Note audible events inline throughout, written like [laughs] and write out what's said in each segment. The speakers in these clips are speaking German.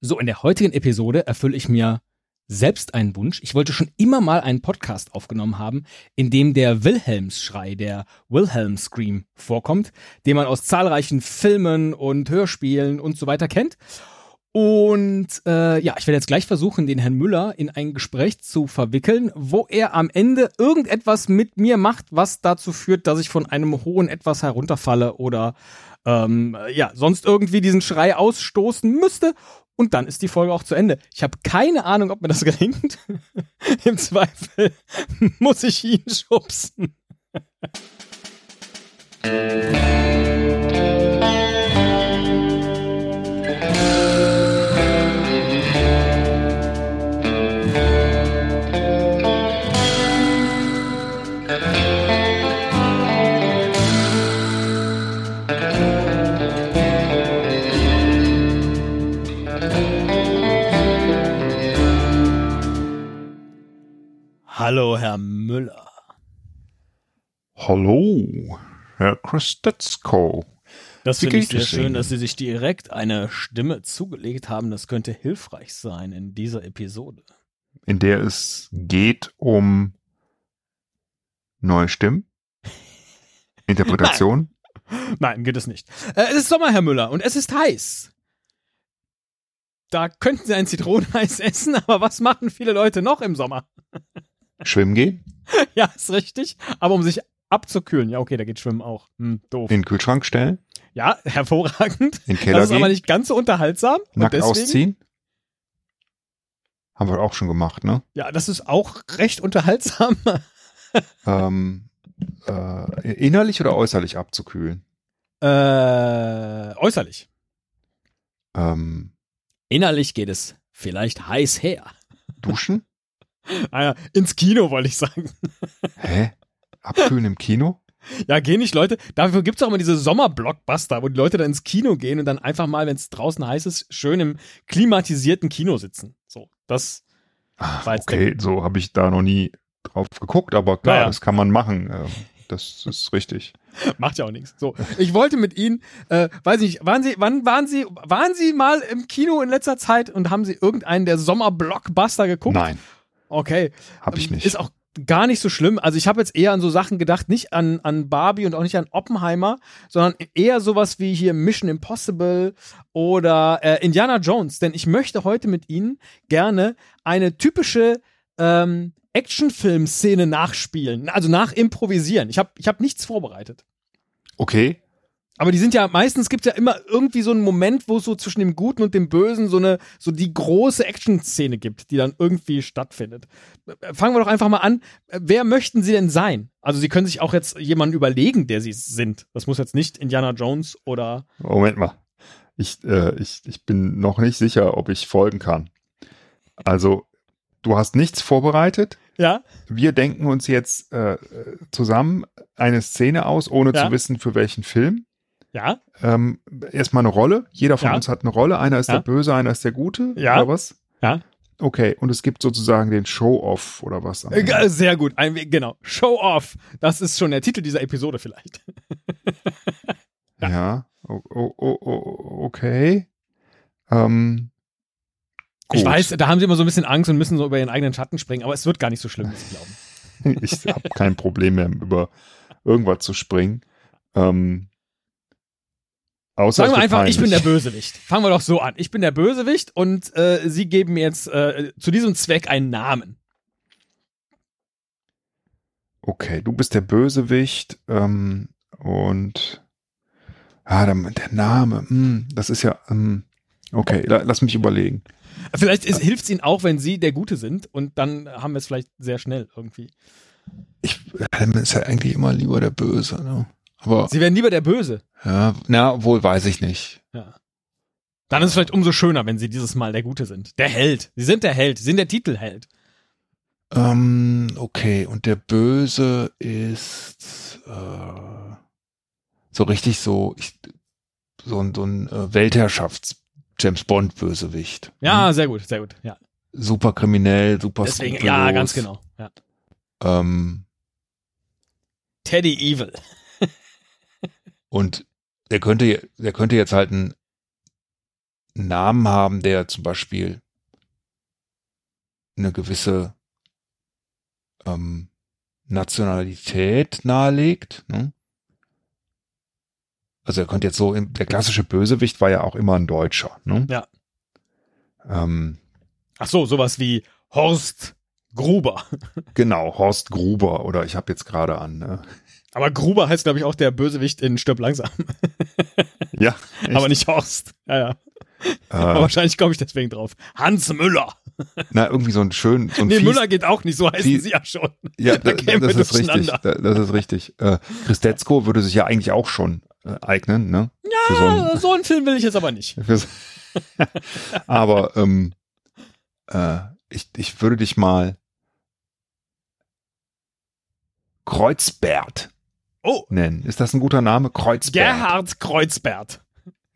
So, in der heutigen Episode erfülle ich mir selbst einen Wunsch. Ich wollte schon immer mal einen Podcast aufgenommen haben, in dem der Wilhelmsschrei, der Wilhelm Scream vorkommt, den man aus zahlreichen Filmen und Hörspielen und so weiter kennt. Und äh, ja, ich werde jetzt gleich versuchen, den Herrn Müller in ein Gespräch zu verwickeln, wo er am Ende irgendetwas mit mir macht, was dazu führt, dass ich von einem hohen etwas herunterfalle oder ähm, ja, sonst irgendwie diesen Schrei ausstoßen müsste. Und dann ist die Folge auch zu Ende. Ich habe keine Ahnung, ob mir das [laughs] gelingt. Im Zweifel [laughs] muss ich ihn schubsen. Müller. Hallo, Herr Christetzko. Das finde ich sehr schön, dass Sie sich direkt eine Stimme zugelegt haben. Das könnte hilfreich sein in dieser Episode. In der es geht um neue Stimmen? [laughs] Interpretation? Nein. Nein, geht es nicht. Äh, es ist Sommer, Herr Müller, und es ist heiß. Da könnten Sie ein Zitroneneis [laughs] essen, aber was machen viele Leute noch im Sommer? Schwimmen gehen? [laughs] ja, ist richtig. Aber um sich abzukühlen, ja, okay, da geht Schwimmen auch. Hm, doof. In den Kühlschrank stellen? Ja, [laughs] hervorragend. In den Keller das ist gehen? aber nicht ganz so unterhaltsam. Nackt und deswegen, ausziehen? Haben wir auch schon gemacht, ne? Ja, das ist auch recht unterhaltsam. [laughs] ähm, äh, innerlich oder äußerlich abzukühlen? äh, äußerlich. Ähm, Innerlich geht es vielleicht heiß her. duschen? [laughs] Ah ja, ins Kino wollte ich sagen. Hä? Abkühlen im Kino? Ja, gehen nicht Leute. Dafür gibt's auch immer diese Sommerblockbuster, wo die Leute dann ins Kino gehen und dann einfach mal, wenn es draußen heiß ist, schön im klimatisierten Kino sitzen. So, das Ah, War jetzt okay, so habe ich da noch nie drauf geguckt, aber klar, Naja. das kann man machen. Ähm, das ist richtig. [laughs] macht ja auch nichts. So, ich wollte mit Ihnen, äh, weiß nicht, waren Sie, wann waren Sie, waren Sie mal im Kino in letzter Zeit und haben Sie irgendeinen der Sommerblockbuster geguckt? Nein, Okay. habe ich Ähm, nicht. Ist auch gar nicht so schlimm. Also ich habe jetzt eher an so Sachen gedacht, nicht an, an Barbie und auch nicht an Oppenheimer, sondern eher sowas wie hier Mission Impossible oder äh, Indiana Jones. Denn ich möchte heute mit Ihnen gerne eine typische ähm, Actionfilm-Szene nachspielen, also nachimprovisieren. Ich habe ich hab nichts vorbereitet. okay, Aber die sind ja, meistens gibt's ja immer irgendwie so einen Moment, wo es so zwischen dem Guten und dem Bösen so eine, so die große Action-Szene gibt, die dann irgendwie stattfindet. Äh, Fangen wir doch einfach mal an. Äh, Wer möchten Sie denn sein? Also Sie können sich auch jetzt jemanden überlegen, der Sie sind. Das muss jetzt nicht Indiana Jones oder. Moment mal. Ich, äh, ich, ich bin noch nicht sicher, ob ich folgen kann. Also, du hast nichts vorbereitet. Ja? Wir denken uns jetzt äh, zusammen eine Szene aus, ohne Ja. zu wissen, für welchen Film. Ja? Ähm, erstmal eine Rolle. Jeder von Ja. uns hat eine Rolle. Einer ist Ja. der Böse, einer ist der Gute. Ja. Oder was? Ja? Okay, und es gibt sozusagen den Show-Off oder was? Sehr gut. Ein, genau. Show off. Das ist schon der Titel dieser Episode vielleicht. [laughs] Ja, o o o o okay. Ähm, Ich weiß, da haben Sie immer so ein bisschen Angst und müssen so über Ihren eigenen Schatten springen, aber es wird gar nicht so schlimm, wie Sie glauben. [laughs] Ich habe kein Problem mehr, über irgendwas zu springen. Ähm, außer Sagen wir einfach, ich bin der peinlich. Bösewicht. Fangen wir doch so an. Ich bin der Bösewicht und äh, Sie geben mir jetzt äh, zu diesem Zweck einen Namen. Okay, du bist der Bösewicht ähm, und ah, der, der Name, hm, das ist ja ähm, okay. La, lass mich überlegen. Vielleicht hilft es Ihnen auch, wenn Sie der Gute sind und dann haben wir es vielleicht sehr schnell irgendwie. Ich dann ist ja eigentlich immer lieber der Böse, ne? Aber Sie werden lieber der Böse. ja, na, wohl weiß ich nicht. Ja. Dann ist es vielleicht umso schöner, wenn Sie dieses Mal der Gute sind. Der Held. Sie sind der Held. Sie sind der Titelheld. Ähm, okay, und der Böse ist äh, so richtig so, ich, so ein, so ein äh, Weltherrschafts-James Bond-Bösewicht. Ja, sehr gut, sehr gut. Ja. Super kriminell, super Deswegen, ja, ganz genau. Ja. Ähm, Teddy Evil. Und der könnte, der könnte jetzt halt ein, einen Namen haben, der zum Beispiel eine gewisse ähm, Nationalität nahelegt. Ne? Also er könnte jetzt so, der klassische Bösewicht war ja auch immer ein Deutscher. Ne? Ja. Ähm, Ach so, sowas wie Horst Gruber. genau, Horst Gruber oder ich habe jetzt gerade an. Ne? Aber Gruber heißt, glaube ich, auch der Bösewicht in Stirb langsam. [laughs] Ja, Aber nicht Horst. Ja, ja. Aber äh, wahrscheinlich komme ich deswegen drauf. Hans Müller. na irgendwie so ein schön, so ein Nee, fies- Müller geht auch nicht, so heißen fies- sie ja schon. Ja, [laughs] Da da, das ist richtig. Da, das ist richtig. Äh, Christetzko würde sich ja eigentlich auch schon äh, eignen, ne? Für so ein, Ah, so einen Film will ich jetzt aber nicht. [laughs] Aber ähm, äh, ich, ich würde dich mal Kreuzbert Oh, nennen. Ist das ein guter Name? Kreuzbert. Gerhard Kreuzbert.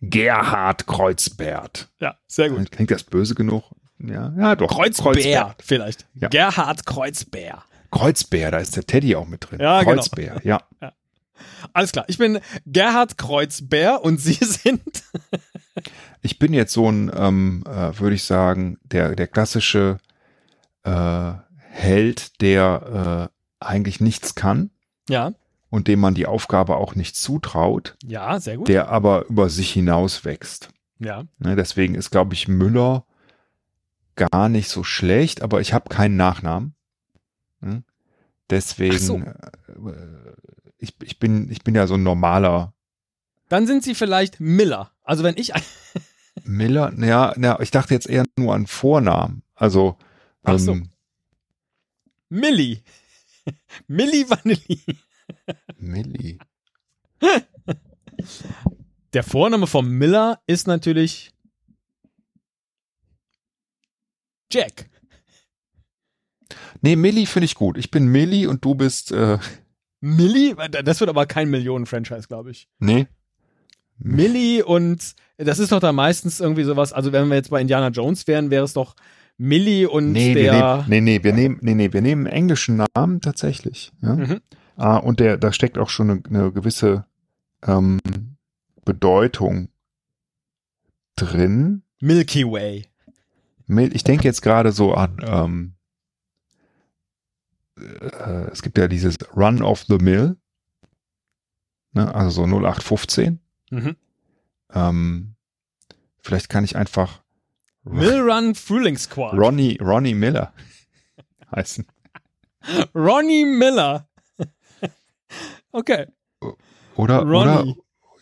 Gerhard Kreuzbert. Ja, sehr gut. Klingt das böse genug? Ja, ja doch. Kreuzbär vielleicht. Ja. Gerhard Kreuzbär. Kreuzbär, da ist der Teddy auch mit drin. Ja, genau. Kreuzbär, ja. Alles klar, ich bin Gerhard Kreuzbär und Sie [laughs] sind Ich bin jetzt so ein, ähm, äh, würde ich sagen, der, der klassische äh, Held, der äh, eigentlich nichts kann ja, und dem man die Aufgabe auch nicht zutraut, ja, sehr gut. der aber über sich hinaus wächst. ja, Ne, deswegen ist, glaube ich, Müller gar nicht so schlecht, aber ich habe keinen Nachnamen. Ne? Deswegen, so. äh, ich, ich, bin, ich bin ja so ein normaler dann sind Sie vielleicht Miller. Also wenn ich [laughs] Miller. Ja, ja, ich dachte jetzt eher nur an Vornamen. Also, Ach so. ähm, Milli. [laughs] Milli Vanilli. Milli. Der Vorname von Miller ist natürlich Jack. Nee, Milli finde ich gut. Ich bin Milli und du bist, äh, Milli? Das wird aber kein Millionen-Franchise, glaube ich. nee. Milli und das ist doch da meistens irgendwie sowas, also wenn wir jetzt bei Indiana Jones wären, wäre es doch Milli und Nee, wir der. nehmen, nee, nee, wir nehmen, nee, nee, wir nehmen einen englischen Namen tatsächlich. Ja? Mhm. Ah, und der, da steckt auch schon eine, eine gewisse ähm, Bedeutung drin. Milky Way. Ich denke jetzt gerade so an, ähm, äh, es gibt ja dieses Run of the Mill, ne, also so 0815. Mhm. Ähm, vielleicht kann ich einfach Mill Run Frühlingssquad. Ronnie, Ronnie Miller [laughs] heißen. Ronnie Miller. Okay. Oder, Ronnie. oder,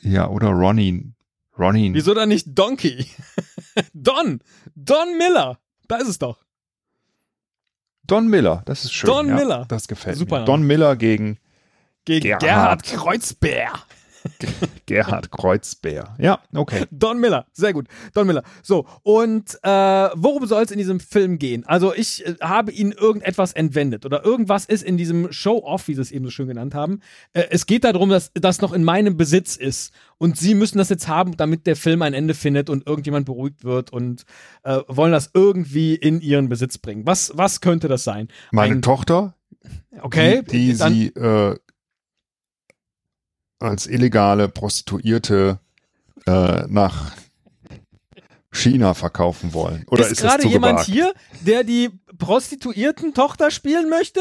ja, oder Ronnie, Ronnie. Wieso dann nicht Donkey? [laughs] Don. Don Miller. Da ist es doch. Don Miller, das ist schön. Don ja, Miller. Das gefällt Super mir. Name. Don Miller gegen Gegen Gerhard. Gerhard, Kreuzbär. [laughs] Gerhard Kreuzbär. Ja, okay. Don Miller, sehr gut. Don Miller. So, und äh, worum soll es in diesem Film gehen? Also ich äh, habe Ihnen irgendetwas entwendet oder irgendwas ist in diesem Show-Off, wie Sie es eben so schön genannt haben. Äh, es geht darum, dass das noch in meinem Besitz ist und Sie müssen das jetzt haben, damit der Film ein Ende findet und irgendjemand beruhigt wird und äh, wollen das irgendwie in Ihren Besitz bringen. Was, was könnte das sein? Meine Ein- Tochter, Okay, die, die dann, sie äh, als illegale Prostituierte äh, nach China verkaufen wollen. Oder ist, ist gerade jemand hier, der die Prostituierten-Tochter spielen möchte?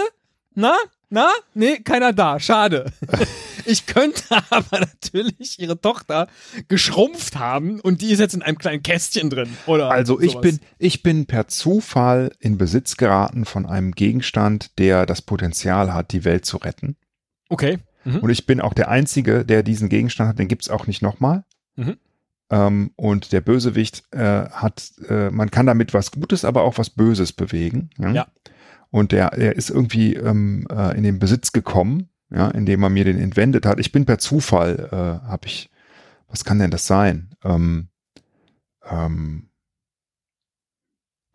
Na? Na? Nee, keiner da. Schade. [laughs] ich könnte [laughs] aber natürlich ihre Tochter geschrumpft haben und die ist jetzt in einem kleinen Kästchen drin. Oder Also ich sowas. bin, ich bin per Zufall in Besitz geraten von einem Gegenstand, der das Potenzial hat, die Welt zu retten. Okay. Mhm. Und ich bin auch der Einzige, der diesen Gegenstand hat, den gibt's auch nicht nochmal. Mhm. Ähm, und der Bösewicht äh, hat, äh, man kann damit was Gutes, aber auch was Böses bewegen. Ja. Ja. Und der, der ist irgendwie ähm, äh, in den Besitz gekommen, ja, indem er mir den entwendet hat. Ich bin per Zufall, äh, habe ich, was kann denn das sein? Ähm, ähm,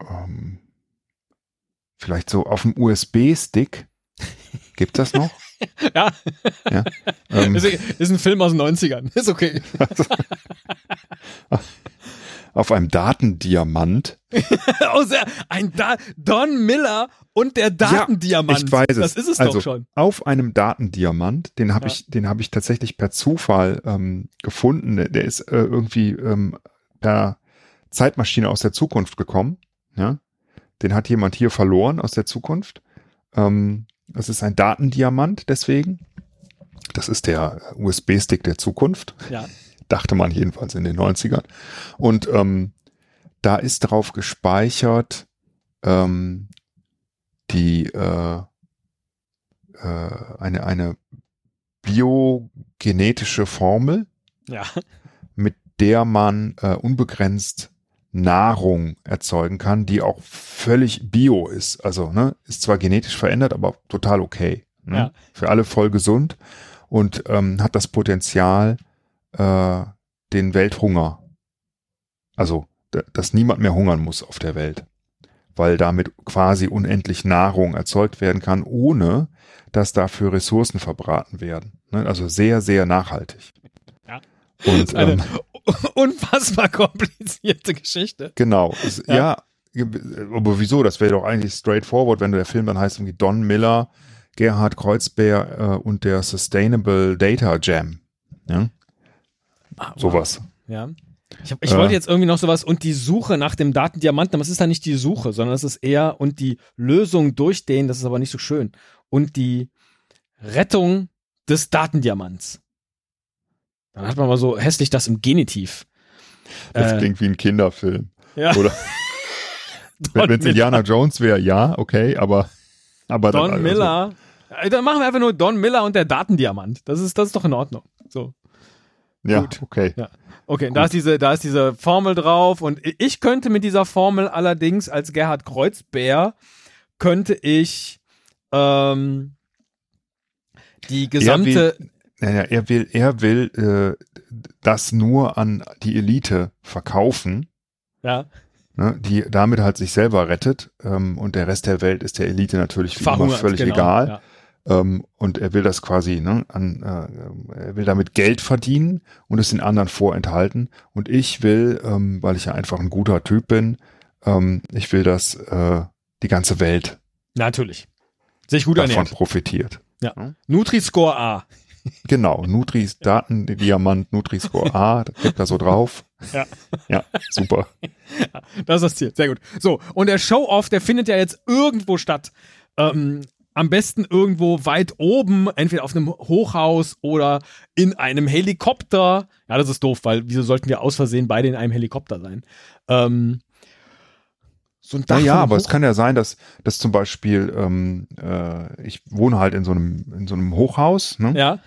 ähm, vielleicht so auf dem USB-Stick. Gibt das noch? [laughs] Ja, Ja. Ähm, ist, ist ein Film aus den 90ern. Ist okay. [laughs] auf einem Datendiamant. [laughs] oh, ein da Don Miller und der Datendiamant. ich weiß es. Das ist es also, doch schon. Auf einem Datendiamant, den habe Ja. ich, den habe ich tatsächlich per Zufall ähm, gefunden. Der- Der ist äh, irgendwie ähm, per Zeitmaschine aus der Zukunft gekommen. Ja, den hat jemand hier verloren aus der Zukunft. Ähm, das ist ein Datendiamant deswegen. Das ist der USB-Stick der Zukunft. Ja. [laughs] Dachte man jedenfalls in den 90ern. Und ähm, da ist drauf gespeichert ähm, die äh, äh, eine, eine biogenetische Formel, Ja. mit der man äh, unbegrenzt Nahrung erzeugen kann, die auch völlig bio ist. Also ne, ist zwar genetisch verändert, aber total okay. Ne? Ja. Für alle voll gesund und ähm, hat das Potenzial, äh, den Welthunger, also dass niemand mehr hungern muss auf der Welt, weil damit quasi unendlich Nahrung erzeugt werden kann, ohne dass dafür Ressourcen verbraten werden. Ne? Also sehr, sehr nachhaltig. Ja. Und ähm, [laughs] unfassbar komplizierte Geschichte. Genau. Ja. ja. aber wieso? Das wäre doch eigentlich straightforward, wenn der Film dann heißt irgendwie Don Miller, Gerhard Kreuzbär äh, und der Sustainable Data Jam. Ja, Ah, wow. sowas. Ja. Ich, hab, ich Äh. wollte jetzt irgendwie noch sowas und die Suche nach dem Datendiamanten, aber es ist ja nicht die Suche, sondern es ist eher und die Lösung durch den, das ist aber nicht so schön. Und die Rettung des Datendiamants. Dann hat man mal so hässlich das im Genitiv. Das Äh, klingt wie ein Kinderfilm. ja. Oder [laughs] wenn es. Indiana Jones wäre, ja, okay, aber aber Don dann, also, Miller. Äh, Dann machen wir einfach nur Don Miller und der Datendiamant. Das ist, das ist doch in Ordnung. So. Ja, Gut. okay. Ja. Okay, da ist diese, da ist diese Formel drauf und ich könnte mit dieser Formel allerdings als Gerhard Kreuzbär könnte ich ähm, die gesamte Naja, er will, er will äh, das nur an die Elite verkaufen. ja, ne, die damit halt sich selber rettet ähm, und der Rest der Welt ist der Elite natürlich wie immer verhungert, völlig genau, egal. Ja. Ähm, und er will das quasi, ne, an, äh, er will damit Geld verdienen und es den anderen vorenthalten. Und ich will, ähm, weil ich ja einfach ein guter Typ bin, ähm, ich will, dass äh, die ganze Welt Natürlich. Sich gut davon ernährt. profitiert. Nutri-Score A. Genau, Nutris Daten, Diamant, Nutri-Score A, [laughs] das gibt da so drauf. Ja. Ja, super. Das ist das Ziel. Sehr gut. So, und der Show-Off, der findet ja jetzt irgendwo statt. Ähm, am besten irgendwo weit oben, entweder auf einem Hochhaus oder in einem Helikopter. Ja, das ist doof, weil wieso sollten wir aus Versehen beide in einem Helikopter sein? Ähm, so ein Dach Naja, von einem aber es Hoch- kann ja sein, dass, dass zum Beispiel, ähm, äh, ich wohne halt in so einem, in so einem Hochhaus, ne? Ja,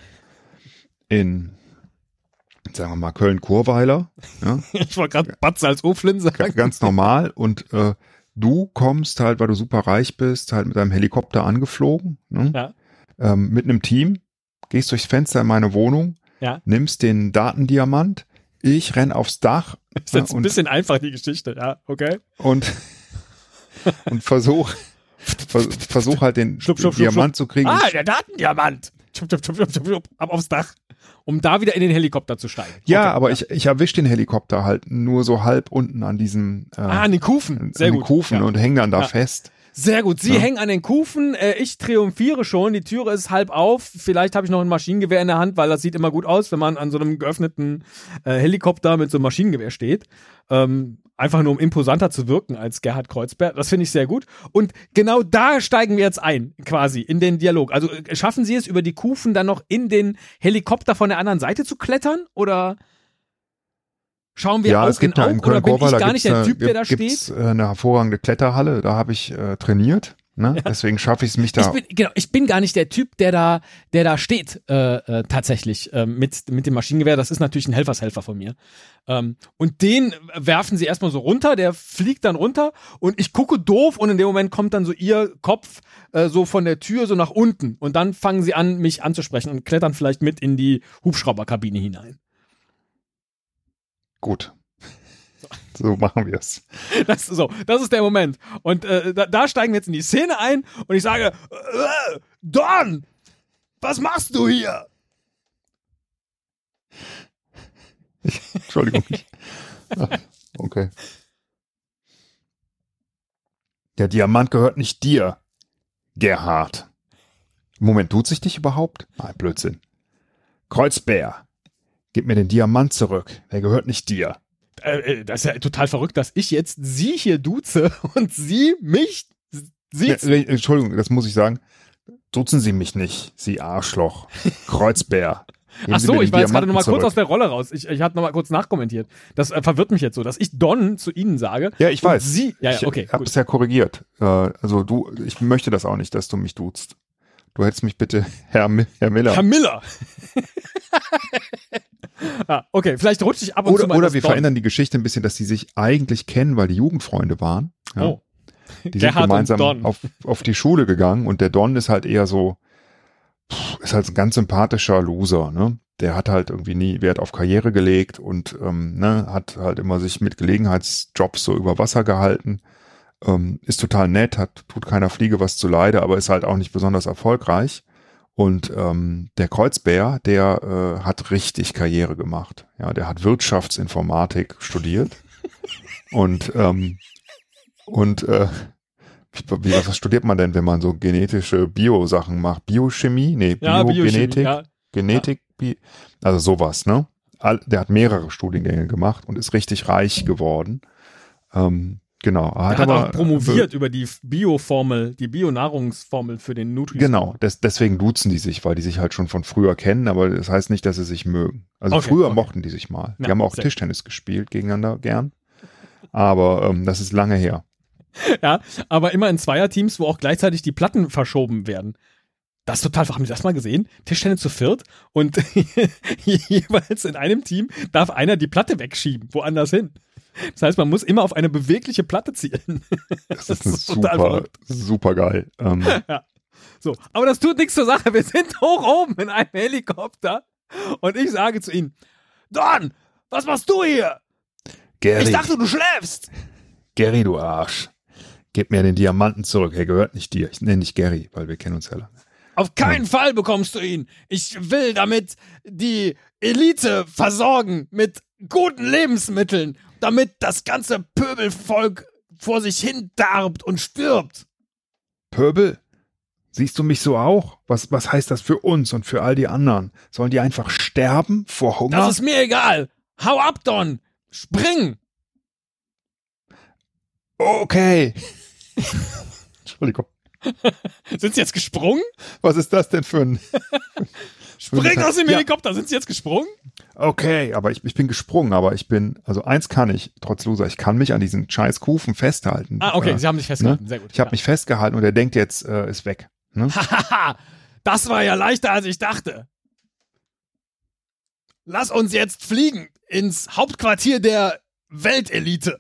in, sagen wir mal, Köln-Kurweiler, ja? [laughs] ich wollte gerade Batze als Oflin sagen. ganz normal und äh, du kommst halt, weil du super reich bist, halt mit deinem Helikopter angeflogen, ne? Ja. ähm, mit einem Team, gehst durchs Fenster in meine Wohnung, Ja. nimmst den Datendiamant, ich renn aufs Dach [laughs] Ist jetzt ein bisschen einfach, die Geschichte. Ja, okay. und, und versuch, vers, versuch halt den schlupp, schlupp, Diamant zu kriegen. Ah, der Datendiamant. Schupp, schupp, schupp, schupp, schupp, ab aufs Dach, um da wieder in den Helikopter zu steigen. ja, Okay, aber ich, ich erwisch den Helikopter halt nur so halb unten an diesem äh, Ah, an den Kufen. an Sehr den gut. Kufen Ja. und häng dann da Ja. fest. Sehr gut. Sie Ja. hängen an den Kufen. Äh, ich triumphiere schon. Die Türe ist halb auf. Vielleicht habe ich noch ein Maschinengewehr in der Hand, weil das sieht immer gut aus, wenn man an so einem geöffneten äh, Helikopter mit so einem Maschinengewehr steht. Ähm, einfach nur um imposanter zu wirken als Gerhard Kreuzberg. Das finde ich sehr gut. Und genau da steigen wir jetzt ein, quasi, in den Dialog. Also äh, schaffen Sie es über die Kufen dann noch in den Helikopter von der anderen Seite zu klettern? Oder schauen wir ja, Aug es gibt in ja Aug? in Oder bin ich gar nicht der gibt's Typ, der da eine- steht? äh, eine hervorragende Kletterhalle, da habe ich äh, trainiert. Ne? Deswegen schaffe ich es mich da. Ich bin, genau, ich bin gar nicht der Typ, der da, der da steht, äh, äh, tatsächlich, äh, mit, mit dem Maschinengewehr. Das ist natürlich ein Helfershelfer von mir. Ähm, und den werfen sie erstmal so runter, der fliegt dann runter und ich gucke doof und in dem Moment kommt dann so ihr Kopf äh, so von der Tür so nach unten und dann fangen sie an, mich anzusprechen und klettern vielleicht mit in die Hubschrauberkabine hinein. Gut. So machen wir es. Das, so, das ist der Moment. Und äh, da, da steigen wir jetzt in die Szene ein und ich sage, äh, Don, was machst du hier? [laughs] Entschuldigung. Ah, okay. Der Diamant gehört nicht dir, Gerhard. Moment, tut sich dich überhaupt? Nein, Blödsinn. Kreuzbär, gib mir den Diamant zurück. Der gehört nicht dir. Äh, äh, das ist ja total verrückt, dass ich jetzt sie hier duze [laughs] und sie mich Ja, sieht. äh, Entschuldigung, das muss ich sagen. Duzen Sie mich nicht, Sie Arschloch. Kreuzbär. Geben Ach so, ich war jetzt gerade Diamanten noch mal kurz aus der Rolle raus. Ich, ich hatte noch mal kurz nachkommentiert. Das äh, verwirrt mich jetzt so, dass ich Don zu Ihnen sage. Ja, ich weiß. Sie, ja, ja, ich okay, habe gut. es ja korrigiert. Äh, also du, ich möchte das auch nicht, dass du mich duzt. Du hättest mich bitte [laughs] Herr, Herr Miller. Herr Miller. [laughs] ah, okay, vielleicht rutsche ich ab und zu oder mal in oder wir Don. verändern die Geschichte ein bisschen, dass die sich eigentlich kennen, weil die Jugendfreunde waren. Ja. Oh. Die sind Gerhard und gemeinsam auf, auf die Schule gegangen und der Don ist halt eher so, ist halt ein ganz sympathischer Loser, ne? Der hat halt irgendwie nie Wert auf Karriere gelegt und ähm, ne, hat halt immer sich mit Gelegenheitsjobs so über Wasser gehalten. Ähm, ist total nett, hat, tut keiner Fliege was zu Leide, aber ist halt auch nicht besonders erfolgreich. Und ähm, der Kreuzbär, der äh, hat richtig Karriere gemacht. Ja, der hat Wirtschaftsinformatik studiert und ähm, und äh, wie, was studiert man denn, wenn man so genetische Bio-Sachen macht? Biochemie? Nee, Ja, Biogenetik, Biochemie, ja. Genetik, Bi also sowas, ne? Der hat mehrere Studiengänge gemacht und ist richtig reich geworden. Ähm, genau. Er hat auch promoviert über die Bioformel, die Bionahrungsformel für den Nutrient. Genau, des, deswegen duzen die sich, weil die sich halt schon von früher kennen, aber das heißt nicht, dass sie sich mögen. Also Okay, früher okay. mochten die sich mal. Die Ja, haben auch Tischtennis gespielt gegeneinander gern. Aber ähm, das ist lange her. [laughs] Ja, aber immer in Zweierteams, wo auch gleichzeitig die Platten verschoben werden. Das ist total, haben Sie das mal gesehen? Tischtennis zu viert und [laughs] jeweils in einem Team darf einer die Platte wegschieben, woanders hin. Das heißt, man muss immer auf eine bewegliche Platte zielen. [laughs] Das, ist, eine super, verrückt. super geil. Ähm, [laughs] So, aber das tut nichts zur Sache. Wir sind hoch oben in einem Helikopter und ich sage zu ihnen, Don, was machst du hier? Gary, Ich dachte, du schläfst. Gary, du Arsch. Gib mir den Diamanten zurück. Er gehört nicht dir. Ich nenne dich Gary, weil wir kennen uns ja lange. Auf keinen Fall bekommst du ihn. Ich will damit die Elite versorgen mit guten Lebensmitteln, damit das ganze Pöbelvolk vor sich hin darbt und stirbt. Pöbel, siehst du mich so auch? Was, was heißt das für uns und für all die anderen? Sollen die einfach sterben vor Hunger? Das ist mir egal. Hau ab, Don. Spring. okay. [laughs] Entschuldigung. Sind sie jetzt gesprungen? Was ist das denn für ein... [laughs] Spring aus dem Ja. Helikopter. Sind sie jetzt gesprungen? Okay, aber ich, ich bin gesprungen, aber ich bin, also eins kann ich, trotz Loser, ich kann mich an diesen scheiß Kufen festhalten. Ah, okay. Äh, Sie haben sich festgehalten. Sehr gut. ich habe mich festgehalten und er denkt jetzt, äh, ist weg. Ne? [laughs] Das war ja leichter, als ich dachte. Lass uns jetzt fliegen ins Hauptquartier der Weltelite.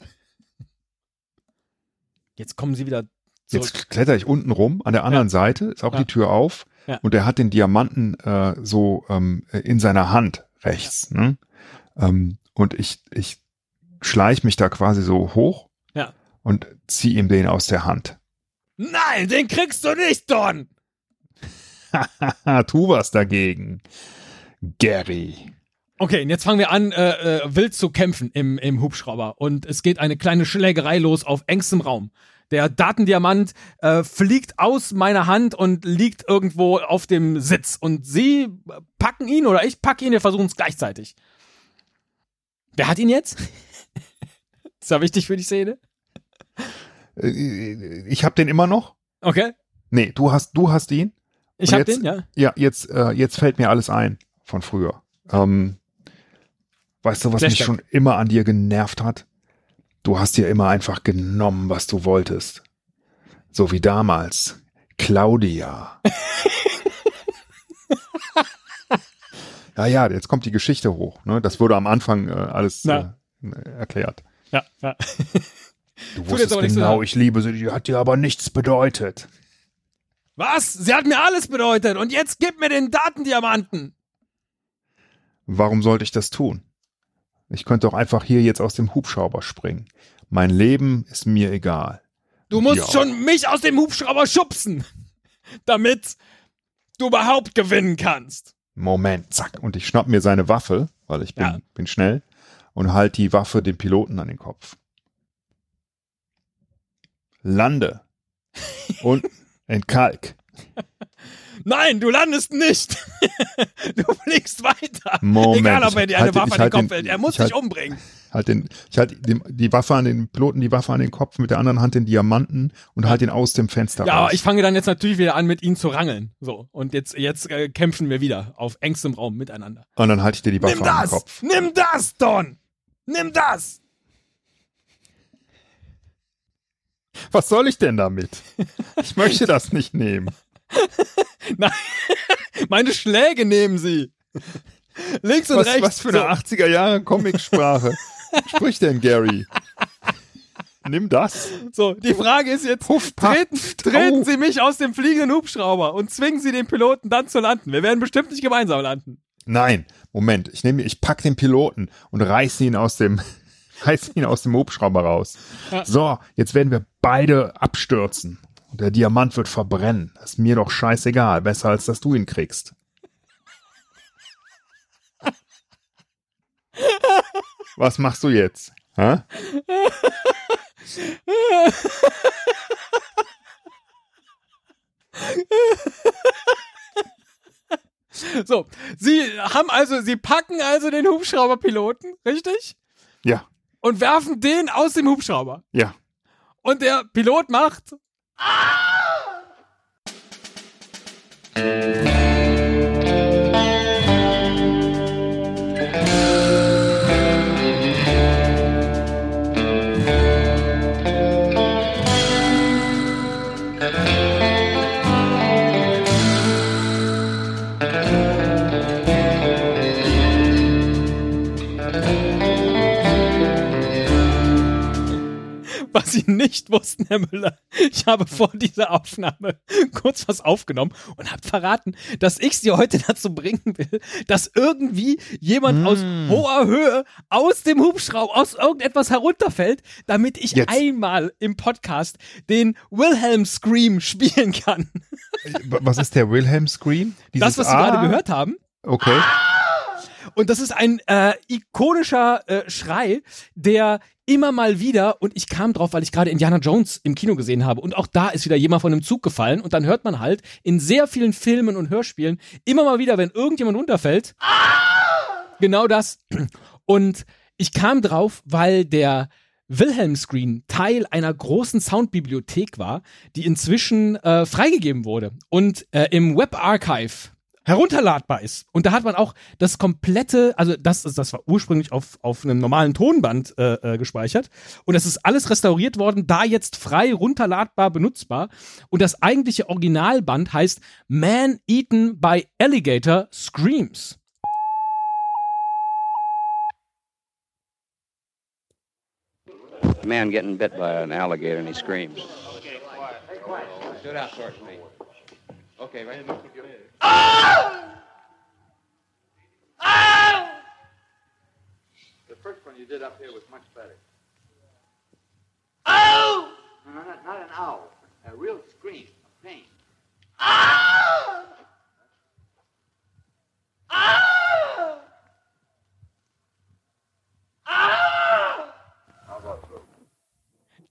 Jetzt kommen sie wieder zurück. Jetzt kletter ich unten rum, an der anderen Seite ist auch Ja. die Tür auf Ja. und er hat den Diamanten äh, so ähm, in seiner Hand rechts. Ne? Ähm, und ich, ich schleich mich da quasi so hoch Ja. und zieh ihm den aus der Hand. Nein, den kriegst du nicht, Don. [laughs] Tu was dagegen. Gary. Okay, und jetzt fangen wir an, äh, äh, wild zu kämpfen im, im Hubschrauber. Und es geht eine kleine Schlägerei los auf engstem Raum. Der Datendiamant äh, fliegt aus meiner Hand und liegt irgendwo auf dem Sitz. Und sie packen ihn oder ich packe ihn, wir versuchen es gleichzeitig. Wer hat ihn jetzt? [laughs] ist ja wichtig für die Szene. Äh, Ich hab den immer noch? Okay, Nee, du hast, du hast ihn. ich Und hab jetzt- den, ja. Ja, jetzt, äh, jetzt fällt mir alles ein von früher. Ähm, weißt du, was mich Flashback. schon immer an dir genervt hat? Du hast dir immer einfach genommen, was du wolltest. So wie damals. Claudia. [laughs] ja, ja, jetzt kommt die Geschichte hoch. Ne? Das wurde am Anfang äh, alles äh, Na. erklärt. Ja, ja. Du wusstest genau, ich liebe sie, die hat dir aber nichts bedeutet. Was? Sie hat mir alles bedeutet. Und jetzt gib mir den Datendiamanten. Warum sollte ich das tun? Ich könnte doch einfach hier jetzt aus dem Hubschrauber springen. Mein Leben ist mir egal. Du musst Ja. schon mich aus dem Hubschrauber schubsen, damit du überhaupt gewinnen kannst. Moment, zack. Und ich schnapp mir seine Waffe, weil ich bin, Ja. bin schnell, und halt die Waffe dem Piloten an den Kopf. Lande. Und [laughs] entkalk. Nein, du landest nicht. [laughs] du fliegst weiter. Moment, Egal, ob er dir eine halt- Waffe an den halt Kopf den- hält. Er muss halt- dich umbringen. Halt den, ich halte die, Waffe an den Piloten, die Waffe an den Kopf, mit der anderen Hand den Diamanten und halt ihn aus dem Fenster Ja, raus. aber ich fange dann jetzt natürlich wieder an, mit ihnen zu rangeln. So. Und jetzt, jetzt äh, kämpfen wir wieder auf engstem Raum miteinander. und dann halte ich dir die Waffe Nimm an den das! Kopf. Nimm das, Don! Nimm das! Was soll ich denn damit? Ich möchte das nicht nehmen. [laughs] [laughs] Nein, meine Schläge nehmen sie. Links und Was, rechts. was für eine so. 80er Jahre Comicsprache [laughs] spricht denn Gary? Nimm das. So, die Frage ist jetzt, Puff, paff, treten, treten. Sie mich aus dem fliegenden Hubschrauber und zwingen Sie den Piloten dann zu landen. Wir werden bestimmt nicht gemeinsam landen. Nein, Moment. Ich nehme, ich pack den Piloten und reiße ihn aus dem, [laughs] reiße ihn aus dem Hubschrauber raus. So, jetzt werden wir beide abstürzen. Der Diamant wird verbrennen. Das ist mir doch scheißegal. Besser als dass du ihn kriegst. Was machst du jetzt? Hä? So, Sie haben also, Sie packen also den Hubschrauberpiloten, richtig? Ja, Und werfen den aus dem Hubschrauber. ja. Und der Pilot macht. Ah! Was Sie nicht wussten, Herr Müller, ich habe vor dieser Aufnahme kurz was aufgenommen und habe verraten, dass ich Sie heute dazu bringen will, dass irgendwie jemand aus hoher Höhe aus dem Hubschrauber, aus irgendetwas herunterfällt, damit ich Jetzt. einmal im Podcast den Wilhelm Scream spielen kann. Was ist der Wilhelm Scream? Dieses das, was Sie Ah, gerade gehört haben. Okay. Und das ist ein äh, ikonischer äh, Schrei, der immer mal wieder, und ich kam drauf, weil ich gerade Indiana Jones im Kino gesehen habe, und auch da ist wieder jemand von einem Zug gefallen, und dann hört man halt in sehr vielen Filmen und Hörspielen immer mal wieder, wenn irgendjemand runterfällt, genau das. Und ich kam drauf, weil der Wilhelm Screen Teil einer großen Soundbibliothek war, die inzwischen äh, freigegeben wurde. Und äh, im Web Archive herunterladbar ist. Und da hat man auch das komplette, also das, das war ursprünglich auf, auf einem normalen Tonband äh, äh, gespeichert. Und das ist alles restauriert worden, da jetzt frei runterladbar benutzbar. Und das eigentliche Originalband heißt Man Eaten by Alligator Screams. man getting bit by an alligator and he screams. Stood out towards me. Okay, right. The first one you did up here was much better. Ow! No, no, not, not an owl. A real scream of pain.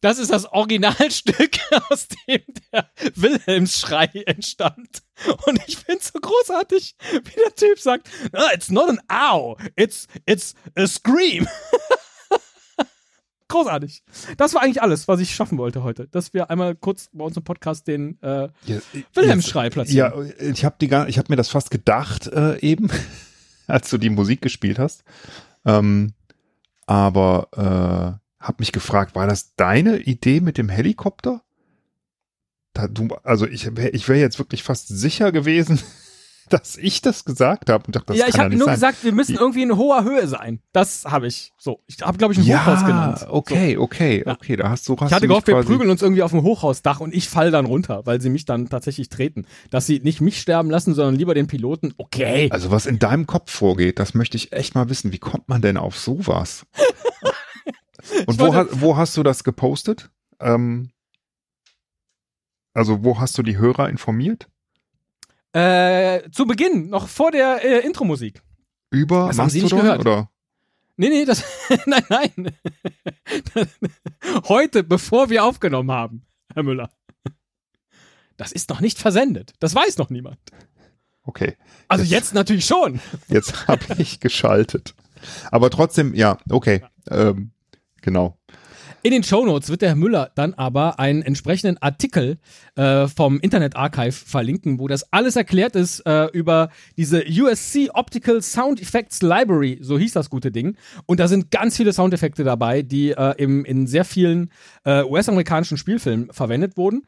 Das ist das Originalstück, [laughs] aus dem der Wilhelmsschrei entstand. Und ich find's so großartig, wie der Typ sagt, "Ah, it's not an ow, it's, it's a scream. [laughs] großartig. Das war eigentlich alles, was ich schaffen wollte heute. Dass wir einmal kurz bei uns im Podcast den äh, Ja, Wilhelmsschrei platzieren. Ja, ich habe habe mir das fast gedacht äh, eben, [laughs] als du die Musik gespielt hast. Ähm, aber äh, habe mich gefragt, war das deine Idee mit dem Helikopter? Da, du, also ich wäre ich wär jetzt wirklich fast sicher gewesen, [laughs] dass ich das gesagt habe und dachte, das ja, ich habe nur sein. gesagt, wir müssen irgendwie in hoher Höhe sein. Das habe ich. So, ich habe glaube ich ein Hochhaus genannt. ja, okay, okay, Ja. okay, da hast du hast Ich hatte gehofft, wir prügeln uns irgendwie auf dem Hochhausdach und ich fall dann runter, weil sie mich dann tatsächlich treten. Dass sie nicht mich sterben lassen, sondern lieber den Piloten. Okay. Also was in deinem Kopf vorgeht, das möchte ich echt mal wissen. Wie kommt man denn auf sowas? [laughs] Und wo, wo hast du das gepostet? Ähm, also wo hast du die Hörer informiert? Äh, zu Beginn, noch vor der äh, Intro-Musik. Über Das haben Sie nicht Mastodon gehört. oder? Nee, nee, das. [laughs] nein, nein. [laughs] Heute, bevor wir aufgenommen haben, Herr Müller. Das ist noch nicht versendet. Das weiß noch niemand. Okay. Also jetzt, jetzt natürlich schon. [laughs] Jetzt habe ich geschaltet. Aber trotzdem, ja, okay. Ähm, genau. In den Shownotes wird der Herr Müller dann aber einen entsprechenden Artikel äh, vom Internet Archive verlinken, wo das alles erklärt ist äh, über diese USC Optical Sound Effects Library, so hieß das gute Ding. Und da sind ganz viele Soundeffekte dabei, die äh, im, in sehr vielen äh, US-amerikanischen Spielfilmen verwendet wurden.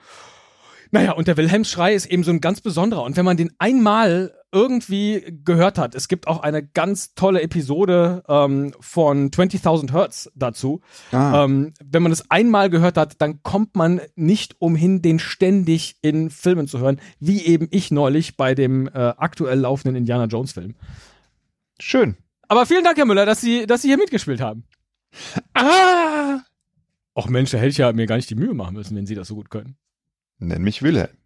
Naja, und der Wilhelmsschrei ist eben so ein ganz besonderer. Und wenn man den einmal irgendwie gehört hat, es gibt auch eine ganz tolle Episode ähm, von 20.000 Hertz dazu. Ah. Ähm, wenn man es einmal gehört hat, dann kommt man nicht umhin, den ständig in Filmen zu hören, wie eben ich neulich bei dem äh, aktuell laufenden Indiana Jones Film. Schön. Aber vielen Dank, Herr Müller, dass Sie, dass Sie hier mitgespielt haben. Ah! Och Mensch, da hätte ich ja mir gar nicht die Mühe machen müssen, wenn Sie das so gut können. Nenn mich Wilhelm.